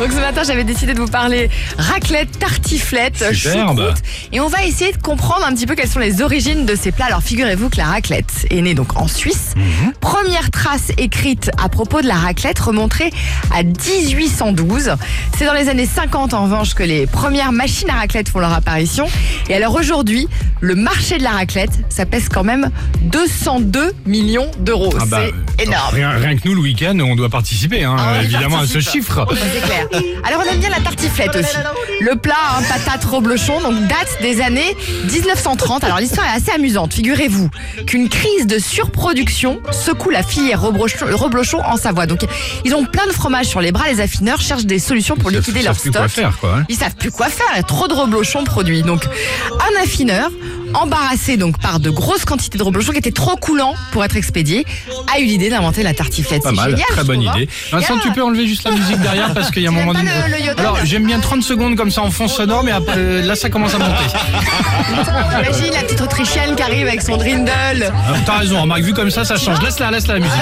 Donc ce matin, j'avais décidé de vous parler raclette, tartiflette, choucroute. Et on va essayer de comprendre un petit peu quelles sont les origines de ces plats. Alors figurez-vous que la raclette est née donc en Suisse. Mhm. Première trace écrite à propos de la raclette remonterait à 1812. C'est dans les années 50 en revanche que les premières machines à raclette font leur apparition. Et alors aujourd'hui, le marché de la raclette, ça pèse quand même 202 millions d'euros. Ah bah, C'est énorme. Rien, rien que nous, le week-end, on doit participer, hein, Ah, évidemment, à ce chiffre. C'est clair. Alors on aime bien la tartiflette aussi. Le plat, hein, patate reblochon, donc date des années 1930. Alors l'histoire est assez amusante. Figurez-vous qu'une crise de surproduction secoue la filière reblochon, reblochon en Savoie. Donc ils ont plein de fromage sur les bras. Les affineurs cherchent des solutions pour Ils savent- liquider ils leur savent plus quoi faire, quoi, hein. Ils savent plus quoi faire. Il y a trop de reblochons produits. Donc un affineur embarrassé donc par de grosses quantités de reblochons qui étaient trop coulants pour être expédiés, a eu l'idée d'inventer la tartiflette. Pas C'est mal, génial, très bonne hein. idée. Vincent, Et tu alors, peux enlever juste la musique derrière parce qu'il y a un moment donné. Alors, j'aime bien 30 secondes comme ça en fond sonore, mais après, euh, là, ça commence à monter. Imagine la petite Autrichienne qui arrive avec son drindle. Ah, T'as raison, remarque, vu comme ça, ça change. Laisse-la, laisse-la la musique.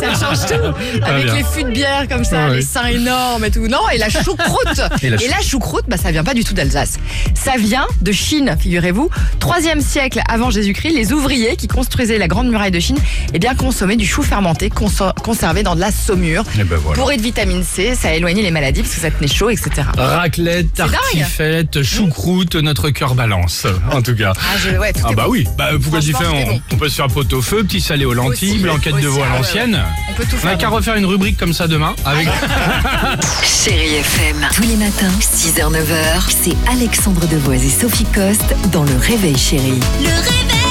Ça change tout. Avec bien. les fûts de bière comme ça, Ah les oui. seins énormes et tout. Non, et la choucroute. Et la chou- choucroute, bah, ça vient pas du tout d'Alsace. Ça vient de Chine, figurez-vous. Troisième siècle avant Jésus-Christ, les ouvriers qui construisaient la grande muraille de Chine, eh bien, consommaient du chou fermenté conservé dans de la saumure. Et ben voilà. Bourré de vitamine C, ça éloignait les maladies parce que ça tenait chaud, etc. Raclette, tartiflette, choucroute, notre cœur balance. En tout cas. Ah, je, ouais, tout Ah bah bon. oui, bah, pourquoi tu Franchement, fais on, bon. on peut se faire pot au feu, petit salé aux lentilles, Aussi, blanquette de aussi, veau à ah ouais, l'ancienne. ouais. On peut tout On n'a qu'à refaire une rubrique comme ça demain avec Chérie FM. Tous les matins, 6h-9h, c'est Alexandre Devoise et Sophie Coste dans Le Réveil Chérie. Le réveil,